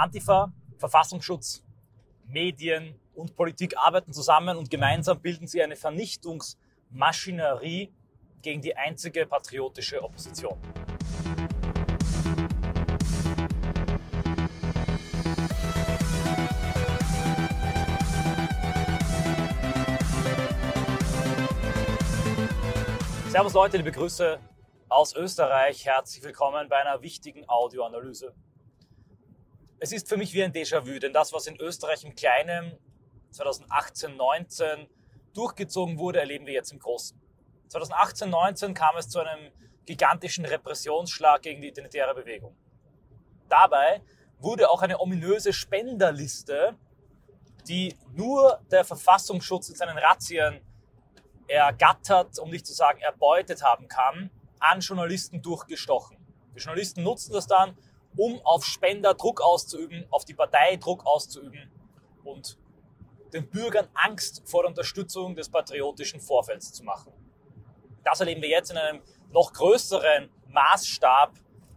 Antifa, Verfassungsschutz, Medien und Politik arbeiten zusammen und gemeinsam bilden sie eine Vernichtungsmaschinerie gegen die einzige patriotische Opposition. Servus Leute, liebe Grüße aus Österreich. Herzlich willkommen bei einer wichtigen Audioanalyse. Es ist für mich wie ein Déjà-vu, denn das, was in Österreich im Kleinen 2018, 19 durchgezogen wurde, erleben wir jetzt im Großen. 2018, 19 kam es zu einem gigantischen Repressionsschlag gegen die identitäre Bewegung. Dabei wurde auch eine ominöse Spenderliste, die nur der Verfassungsschutz in seinen Razzien ergattert, um nicht zu sagen erbeutet haben kann, an Journalisten durchgestochen. Die Journalisten nutzen das dann, um auf Spender Druck auszuüben, auf die Partei Druck auszuüben und den Bürgern Angst vor der Unterstützung des patriotischen Vorfelds zu machen. Das erleben wir jetzt in einem noch größeren Maßstab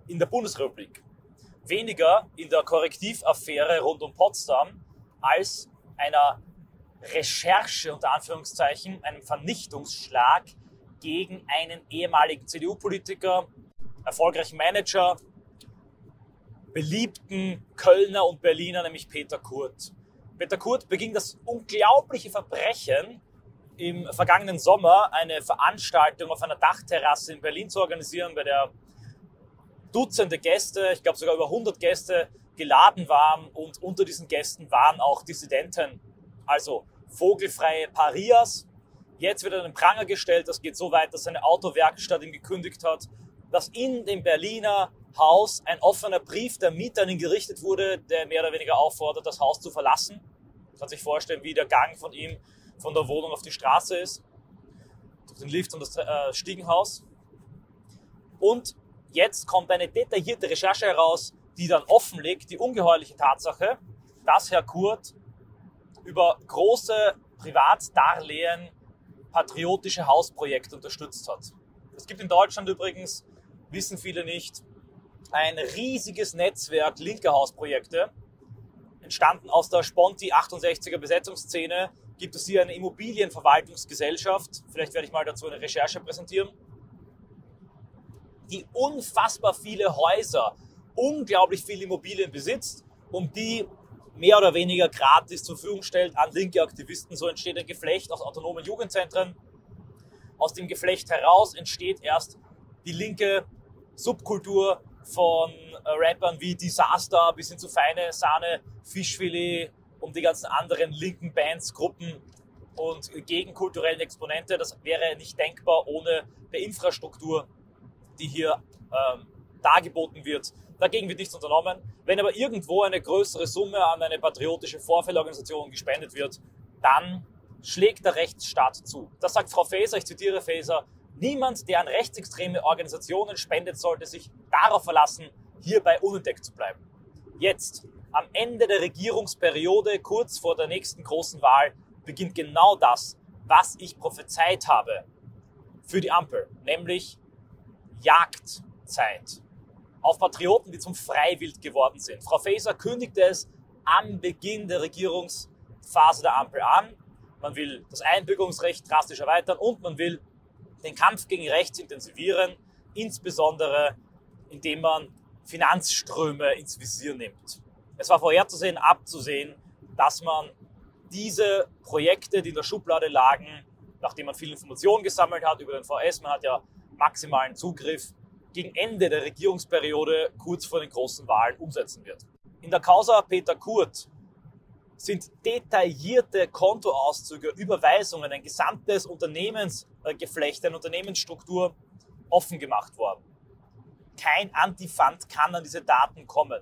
in der Bundesrepublik. Weniger in der Korrektivaffäre rund um Potsdam als einer Recherche unter Anführungszeichen, einem Vernichtungsschlag gegen einen ehemaligen CDU-Politiker, erfolgreichen Manager, beliebten Kölner und Berliner, nämlich Peter Kurt. Peter Kurt beging das unglaubliche Verbrechen, im vergangenen Sommer eine Veranstaltung auf einer Dachterrasse in Berlin zu organisieren, bei der Dutzende Gäste, ich glaube sogar über 100 Gäste geladen waren und unter diesen Gästen waren auch Dissidenten, also vogelfreie Parias. Jetzt wird er in den Pranger gestellt. Das geht so weit, dass seine Autowerkstatt ihm gekündigt hat, dass in dem Berliner Haus ein offener Brief der Mieter an ihn gerichtet wurde, der mehr oder weniger auffordert, das Haus zu verlassen. Man kann sich vorstellen, wie der Gang von ihm von der Wohnung auf die Straße ist, durch den Lift und das äh, Stiegenhaus. Und jetzt kommt eine detaillierte Recherche heraus, die dann offenlegt die ungeheuerliche Tatsache, dass Herr Kurt über große Privatdarlehen patriotische Hausprojekte unterstützt hat. Es gibt in Deutschland übrigens, wissen viele nicht, ein riesiges Netzwerk linker Hausprojekte. Entstanden aus der Sponti 68er Besetzungsszene gibt es hier eine Immobilienverwaltungsgesellschaft. Vielleicht werde ich mal dazu eine Recherche präsentieren. Die unfassbar viele Häuser, unglaublich viele Immobilien besitzt, um die mehr oder weniger gratis zur Verfügung stellt an linke Aktivisten. So entsteht ein Geflecht aus autonomen Jugendzentren. Aus dem Geflecht heraus entsteht erst die linke Subkultur von äh, Rappern wie Disaster bis hin zu Feine Sahne, Fischfilet und die ganzen anderen linken Bands, Gruppen und gegenkulturellen Exponente. Das wäre nicht denkbar ohne der Infrastruktur, die hier ähm, dargeboten wird. Dagegen wird nichts unternommen. Wenn aber irgendwo eine größere Summe an eine patriotische Vorfeldorganisation gespendet wird, dann schlägt der Rechtsstaat zu. Das sagt Frau Faeser, ich zitiere Faeser, niemand, der an rechtsextreme Organisationen spendet, sollte sich darauf verlassen, hierbei unentdeckt zu bleiben. Jetzt, am Ende der Regierungsperiode, kurz vor der nächsten großen Wahl, beginnt genau das, was ich prophezeit habe für die Ampel, nämlich Jagdzeit auf Patrioten, die zum Freiwild geworden sind. Frau Faeser kündigte es am Beginn der Regierungsphase der Ampel an. Man will das Einbürgerungsrecht drastisch erweitern und man will den Kampf gegen rechts intensivieren, insbesondere indem man Finanzströme ins Visier nimmt. Es war vorherzusehen, abzusehen, dass man diese Projekte, die in der Schublade lagen, nachdem man viel Informationen gesammelt hat über den VS, man hat ja maximalen Zugriff, gegen Ende der Regierungsperiode kurz vor den großen Wahlen umsetzen wird. In der Causa Peter Kurt sind detaillierte Kontoauszüge, Überweisungen, ein gesamtes Unternehmensgeflecht, eine Unternehmensstruktur offen gemacht worden. Kein Antifand kann an diese Daten kommen.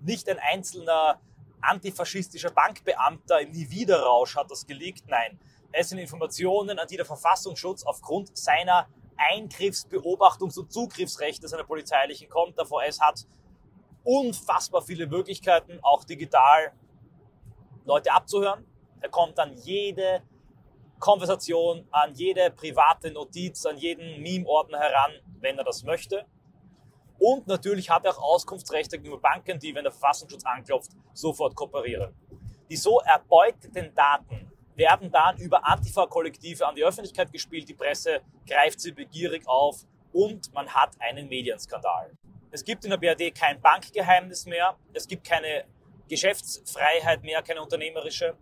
Nicht ein einzelner antifaschistischer Bankbeamter im Niewiederrausch hat das geleakt. Nein, es sind Informationen, an die der Verfassungsschutz aufgrund seiner Eingriffs-, Beobachtungs- und Zugriffsrechte seiner polizeilichen kommt. Der VS hat unfassbar viele Möglichkeiten, auch digital Leute abzuhören. Er kommt an jede Konversation, an jede private Notiz, an jeden Meme-Ordner heran, wenn er das möchte. Und natürlich hat er auch Auskunftsrechte gegenüber Banken, die, wenn der Verfassungsschutz anklopft, sofort kooperieren. Die so erbeuteten Daten werden dann über Antifa-Kollektive an die Öffentlichkeit gespielt, die Presse greift sie begierig auf und man hat einen Medienskandal. Es gibt in der BRD kein Bankgeheimnis mehr, es gibt keine Geschäftsfreiheit mehr, keine unternehmerische.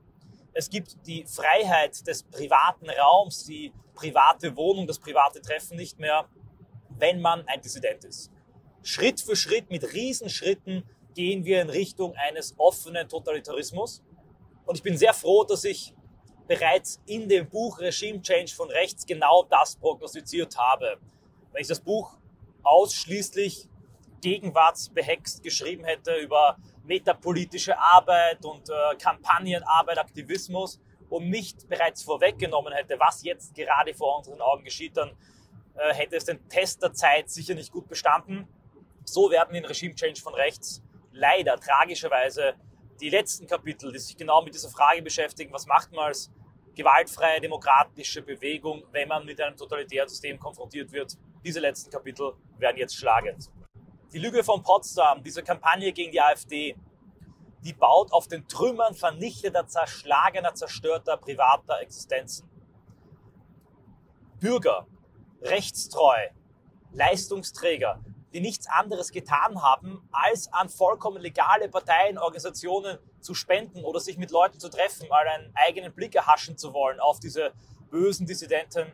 Es gibt die Freiheit des privaten Raums, die private Wohnung, das private Treffen nicht mehr, wenn man ein Dissident ist. Schritt für Schritt, mit Riesenschritten gehen wir in Richtung eines offenen Totalitarismus. Und ich bin sehr froh, dass ich bereits in dem Buch Regime Change von rechts genau das prognostiziert habe. Wenn ich das Buch ausschließlich gegenwartsbehext geschrieben hätte über metapolitische Arbeit und äh, Kampagnenarbeit, Aktivismus und nicht bereits vorweggenommen hätte, was jetzt gerade vor unseren Augen geschieht, dann äh, hätte es den Test der Zeit sicher nicht gut bestanden. So werden in Regime Change von rechts leider tragischerweise die letzten Kapitel, die sich genau mit dieser Frage beschäftigen, was macht man als gewaltfreie demokratische Bewegung, wenn man mit einem totalitären System konfrontiert wird. Diese letzten Kapitel werden jetzt schlagend. Die Lüge von Potsdam, diese Kampagne gegen die AfD, die baut auf den Trümmern vernichteter, zerschlagener, zerstörter privater Existenzen. Bürger, rechtstreu, Leistungsträger, die nichts anderes getan haben, als an vollkommen legale Parteien, Organisationen zu spenden oder sich mit Leuten zu treffen, mal einen eigenen Blick erhaschen zu wollen auf diese bösen Dissidenten,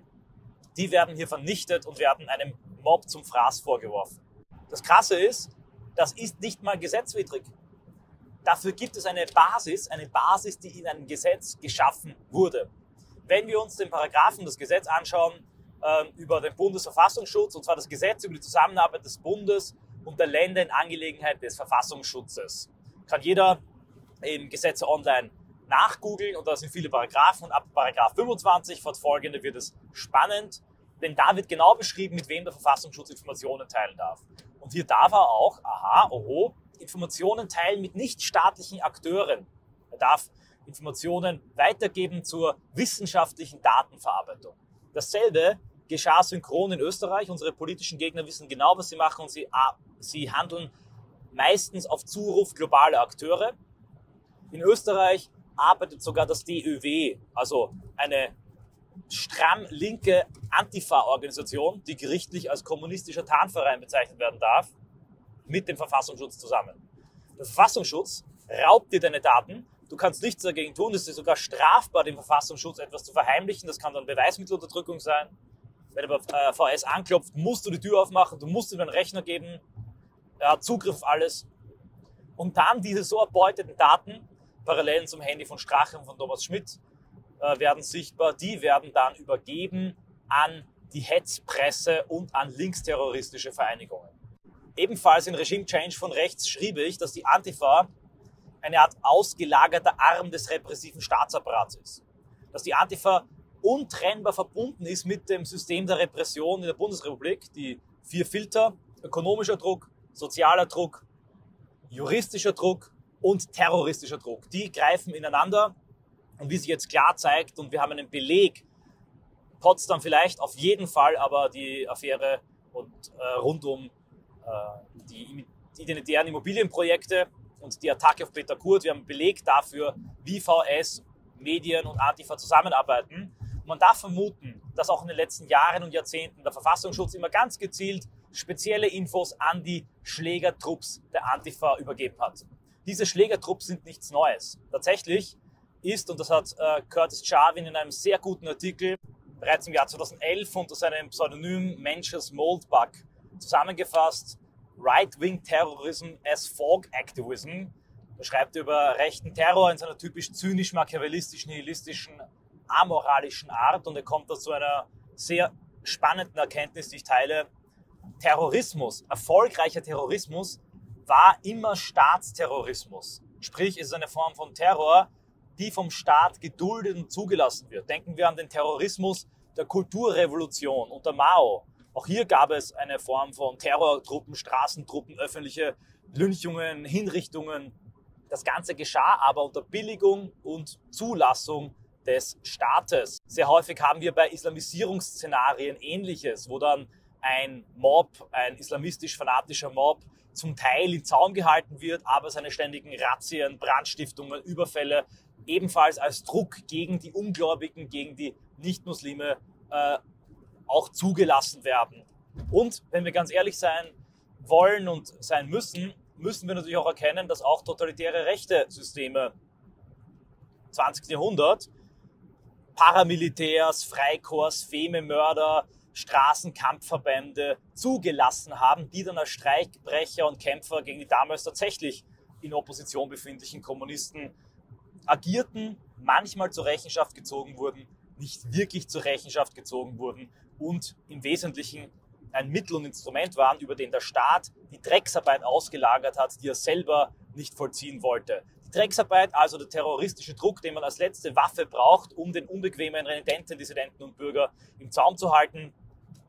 die werden hier vernichtet und werden einem Mob zum Fraß vorgeworfen. Das Krasse ist, das ist nicht mal gesetzwidrig. Dafür gibt es eine Basis, eine Basis, die in einem Gesetz geschaffen wurde. Wenn wir uns den Paragraphen des Gesetzes anschauen äh, über den Bundesverfassungsschutz, und zwar das Gesetz über die Zusammenarbeit des Bundes und der Länder in Angelegenheit des Verfassungsschutzes, kann jeder im Gesetze online nachgoogeln und da sind viele Paragraphen und ab Paragraph 25 fortfolgende wird es spannend, denn da wird genau beschrieben, mit wem der Verfassungsschutz Informationen teilen darf. Und hier darf er auch, aha, oho, Informationen teilen mit nichtstaatlichen Akteuren. Er darf Informationen weitergeben zur wissenschaftlichen Datenverarbeitung. Dasselbe geschah synchron in Österreich. Unsere politischen Gegner wissen genau, was sie machen und sie, sie handeln meistens auf Zuruf globaler Akteure. In Österreich arbeitet sogar das DÖW, also eine stramm linke Antifa-Organisation, die gerichtlich als kommunistischer Tarnverein bezeichnet werden darf, mit dem Verfassungsschutz zusammen. Der Verfassungsschutz raubt dir deine Daten. Du kannst nichts dagegen tun. Es ist sogar strafbar, dem Verfassungsschutz etwas zu verheimlichen. Das kann dann Beweismittelunterdrückung sein. Wenn der äh, VS anklopft, musst du die Tür aufmachen, du musst ihm einen Rechner geben. Er hat Zugriff auf alles. Und dann diese so erbeuteten Daten, Parallelen zum Handy von Strache und von Thomas Schmidt, äh, werden sichtbar. Die werden dann übergeben an die Hetzpresse und an linksterroristische Vereinigungen. Ebenfalls in Regime Change von rechts schrieb ich, dass die Antifa eine Art ausgelagerter Arm des repressiven Staatsapparats ist. Dass die Antifa untrennbar verbunden ist mit dem System der Repression in der Bundesrepublik. Die vier Filter, ökonomischer Druck, sozialer Druck, juristischer Druck und terroristischer Druck, die greifen ineinander. Und wie sich jetzt klar zeigt, und wir haben einen Beleg, Potsdam vielleicht auf jeden Fall, aber die Affäre und äh, rund um äh, die identitären Immobilienprojekte und die Attacke auf Peter Kurt, wir haben einen Beleg dafür, wie VS, Medien und Antifa zusammenarbeiten. man darf vermuten, dass auch in den letzten Jahren und Jahrzehnten der Verfassungsschutz immer ganz gezielt spezielle Infos an die Schlägertrupps der Antifa übergeben hat. Diese Schlägertrupps sind nichts Neues. Tatsächlich ist, und das hat äh, Curtis Jarvin in einem sehr guten Artikel bereits im Jahr 2011 unter seinem Pseudonym Mencius Moldbug zusammengefasst, Right-Wing Terrorism as Fog Activism. Er schreibt über rechten Terror in seiner typisch zynisch machiavellistischen, nihilistischen, amoralischen Art und er kommt da zu einer sehr spannenden Erkenntnis, die ich teile. Terrorismus, erfolgreicher Terrorismus war immer Staatsterrorismus. Sprich, es ist eine Form von Terror, die vom Staat geduldet und zugelassen wird. Denken wir an den Terrorismus der Kulturrevolution unter Mao. Auch hier gab es eine Form von Terrortruppen, Straßentruppen, öffentliche Lynchungen, Hinrichtungen. Das Ganze geschah aber unter Billigung und Zulassung des Staates. Sehr häufig haben wir bei Islamisierungsszenarien ähnliches, wo dann ein Mob, ein islamistisch-fanatischer Mob, zum Teil in Zaum gehalten wird, aber seine ständigen Razzien, Brandstiftungen, Überfälle ebenfalls als Druck gegen die Ungläubigen, gegen die Nichtmuslime äh, auch zugelassen werden. Und wenn wir ganz ehrlich sein wollen und sein müssen, müssen wir natürlich auch erkennen, dass auch totalitäre rechte Systeme 20. Jahrhundert Paramilitärs, Freikorps, Fememörder, Straßenkampfverbände zugelassen haben, die dann als Streikbrecher und Kämpfer gegen die damals tatsächlich in Opposition befindlichen Kommunisten agierten, manchmal zur Rechenschaft gezogen wurden, nicht wirklich zur Rechenschaft gezogen wurden und im Wesentlichen ein Mittel und Instrument waren, über den der Staat die Drecksarbeit ausgelagert hat, die er selber nicht vollziehen wollte. Die Drecksarbeit, also der terroristische Druck, den man als letzte Waffe braucht, um den unbequemen Renitenten, Dissidenten und Bürger im Zaum zu halten,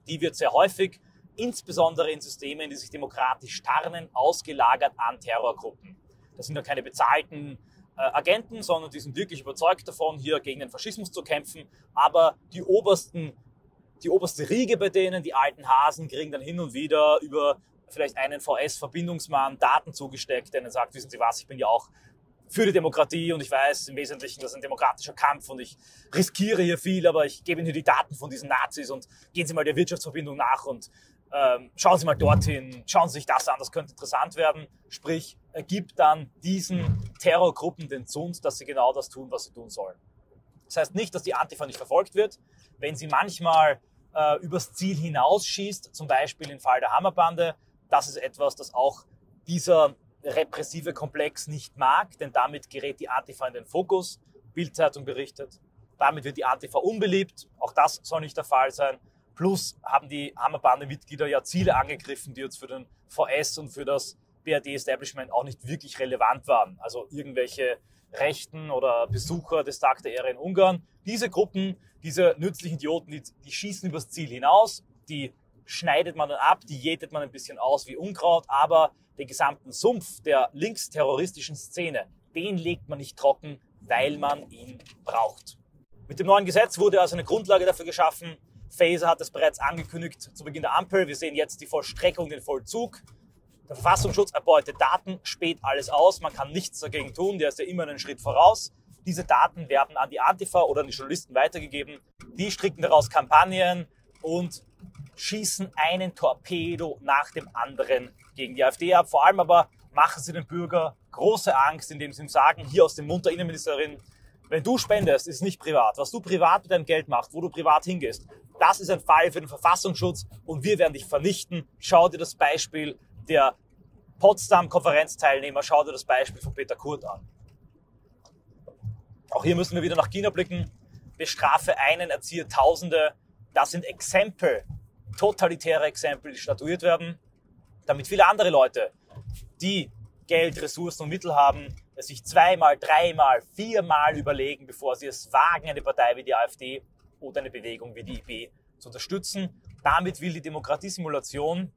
die wird sehr häufig, insbesondere in Systemen, die sich demokratisch tarnen, ausgelagert an Terrorgruppen. Das sind ja keine bezahlten Agenten, sondern die sind wirklich überzeugt davon, hier gegen den Faschismus zu kämpfen. Aber die obersten, die oberste Riege bei denen, die alten Hasen, kriegen dann hin und wieder über vielleicht einen VS-Verbindungsmann Daten zugesteckt, der ihnen sagt, wissen Sie was, ich bin ja auch für die Demokratie und ich weiß im Wesentlichen, das ist ein demokratischer Kampf und ich riskiere hier viel, aber ich gebe Ihnen hier die Daten von diesen Nazis und gehen Sie mal der Wirtschaftsverbindung nach und ähm, schauen Sie mal dorthin, schauen Sie sich das an, das könnte interessant werden. Sprich, ergibt dann diesen Terrorgruppen den Zund, dass sie genau das tun, was sie tun sollen. Das heißt nicht, dass die Antifa nicht verfolgt wird. Wenn sie manchmal äh, übers Ziel hinausschießt, zum Beispiel im Fall der Hammerbande, das ist etwas, das auch dieser repressive Komplex nicht mag, denn damit gerät die Antifa in den Fokus. Bildzeitung berichtet. Damit wird die Antifa unbeliebt. Auch das soll nicht der Fall sein. Plus haben die Hammerbande-Mitglieder ja Ziele angegriffen, die jetzt für den VS und für das BRD-Establishment auch nicht wirklich relevant waren. Also irgendwelche Rechten oder Besucher des Tag der Ehre in Ungarn. Diese Gruppen, diese nützlichen Idioten, die, die schießen übers Ziel hinaus, die schneidet man dann ab, die jätet man ein bisschen aus wie Unkraut, aber den gesamten Sumpf der linksterroristischen Szene, den legt man nicht trocken, weil man ihn braucht. Mit dem neuen Gesetz wurde also eine Grundlage dafür geschaffen. Faser hat es bereits angekündigt zu Beginn der Ampel. Wir sehen jetzt die Vollstreckung, den Vollzug. Der Verfassungsschutz erbeutet Daten, späht alles aus. Man kann nichts dagegen tun. Der ist ja immer einen Schritt voraus. Diese Daten werden an die Antifa oder an die Journalisten weitergegeben. Die stricken daraus Kampagnen und schießen einen Torpedo nach dem anderen gegen die AfD ab. Vor allem aber machen sie den Bürger große Angst, indem sie ihm sagen, hier aus dem Mund der Innenministerin, wenn du spendest, ist nicht privat. Was du privat mit deinem Geld machst, wo du privat hingehst, das ist ein Fall für den Verfassungsschutz und wir werden dich vernichten. Schau dir das Beispiel der Potsdam-Konferenzteilnehmer, schau dir das Beispiel von Peter Kurt an. Auch hier müssen wir wieder nach China blicken. Bestrafe einen, erziehe Tausende. Das sind Exempel, totalitäre Exempel, die statuiert werden damit viele andere Leute, die Geld, Ressourcen und Mittel haben, es sich zweimal, dreimal, viermal überlegen, bevor sie es wagen, eine Partei wie die AfD oder eine Bewegung wie die IB zu unterstützen. Damit will die Demokratiesimulation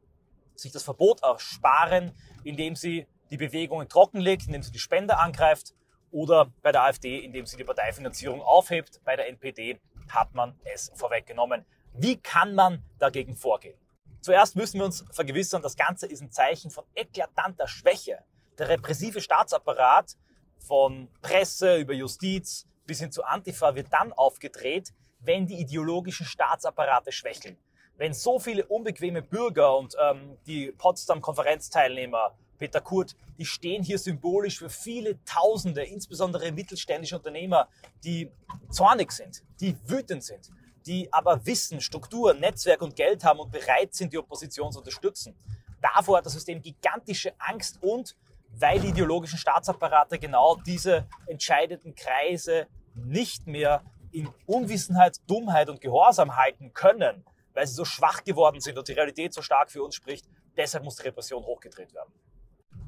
sich das Verbot ersparen, indem sie die Bewegungen trockenlegt, indem sie die Spender angreift oder bei der AfD, indem sie die Parteifinanzierung aufhebt. Bei der NPD hat man es vorweggenommen. Wie kann man dagegen vorgehen? Zuerst müssen wir uns vergewissern, das Ganze ist ein Zeichen von eklatanter Schwäche. Der repressive Staatsapparat von Presse über Justiz bis hin zu Antifa wird dann aufgedreht, wenn die ideologischen Staatsapparate schwächeln. Wenn so viele unbequeme Bürger und ähm, die Potsdam-Konferenzteilnehmer, Peter Kurt, die stehen hier symbolisch für viele Tausende, insbesondere mittelständische Unternehmer, die zornig sind, die wütend sind, die aber Wissen, Struktur, Netzwerk und Geld haben und bereit sind, die Opposition zu unterstützen. Davor hat das System gigantische Angst und weil die ideologischen Staatsapparate genau diese entscheidenden Kreise nicht mehr in Unwissenheit, Dummheit und Gehorsam halten können, weil sie so schwach geworden sind und die Realität so stark für uns spricht, deshalb muss die Repression hochgedreht werden.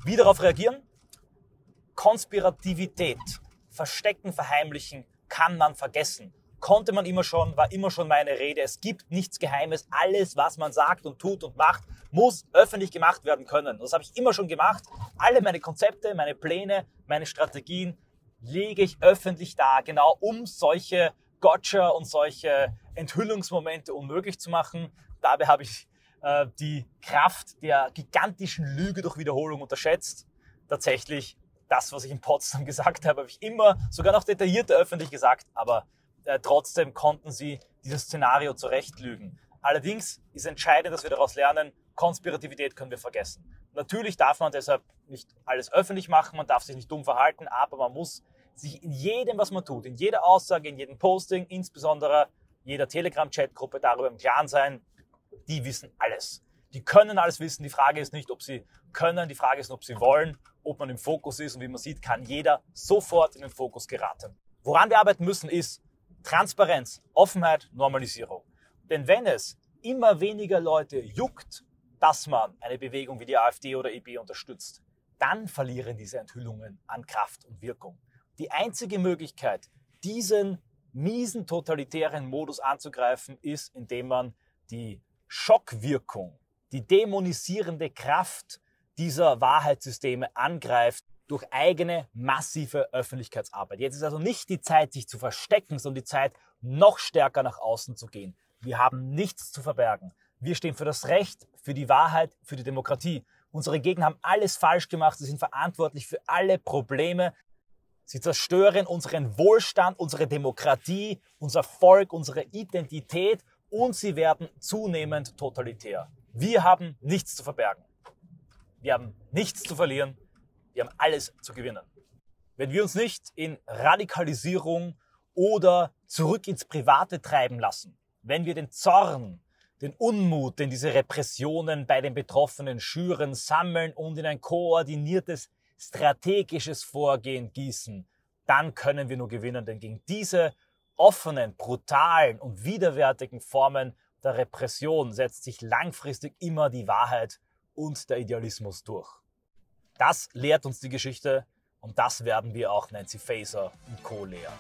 Wie darauf reagieren? Konspirativität, Verstecken, Verheimlichen kann man vergessen konnte man immer schon, war immer schon meine Rede. Es gibt nichts Geheimes. Alles, was man sagt und tut und macht, muss öffentlich gemacht werden können. Das habe ich immer schon gemacht. Alle meine Konzepte, meine Pläne, meine Strategien lege ich öffentlich dar, genau um solche Gotcha und solche Enthüllungsmomente unmöglich zu machen. Dabei habe ich äh, die Kraft der gigantischen Lüge durch Wiederholung unterschätzt. Tatsächlich, das, was ich in Potsdam gesagt habe, habe ich immer, sogar noch detaillierter öffentlich gesagt, aber äh, trotzdem konnten sie dieses Szenario zurechtlügen. Allerdings ist entscheidend, dass wir daraus lernen, Konspirativität können wir vergessen. Natürlich darf man deshalb nicht alles öffentlich machen, man darf sich nicht dumm verhalten, aber man muss sich in jedem, was man tut, in jeder Aussage, in jedem Posting, insbesondere jeder Telegram-Chat-Gruppe darüber im Klaren sein, die wissen alles. Die können alles wissen. Die Frage ist nicht, ob sie können, die Frage ist, ob sie wollen, ob man im Fokus ist. Und wie man sieht, kann jeder sofort in den Fokus geraten. Woran wir arbeiten müssen, ist Transparenz, Offenheit, Normalisierung. Denn wenn es immer weniger Leute juckt, dass man eine Bewegung wie die AfD oder EB unterstützt, dann verlieren diese Enthüllungen an Kraft und Wirkung. Die einzige Möglichkeit, diesen miesen totalitären Modus anzugreifen, ist, indem man die Schockwirkung, die dämonisierende Kraft dieser Wahrheitssysteme angreift durch eigene massive Öffentlichkeitsarbeit. Jetzt ist also nicht die Zeit, sich zu verstecken, sondern die Zeit, noch stärker nach außen zu gehen. Wir haben nichts zu verbergen. Wir stehen für das Recht, für die Wahrheit, für die Demokratie. Unsere Gegner haben alles falsch gemacht. Sie sind verantwortlich für alle Probleme. Sie zerstören unseren Wohlstand, unsere Demokratie, unser Volk, unsere Identität und sie werden zunehmend totalitär. Wir haben nichts zu verbergen. Wir haben nichts zu verlieren. Wir haben alles zu gewinnen. Wenn wir uns nicht in Radikalisierung oder zurück ins Private treiben lassen, wenn wir den Zorn, den Unmut, den diese Repressionen bei den Betroffenen schüren, sammeln und in ein koordiniertes strategisches Vorgehen gießen, dann können wir nur gewinnen, denn gegen diese offenen, brutalen und widerwärtigen Formen der Repression setzt sich langfristig immer die Wahrheit und der Idealismus durch. Das lehrt uns die Geschichte und das werden wir auch Nancy Faeser und Co. lehren.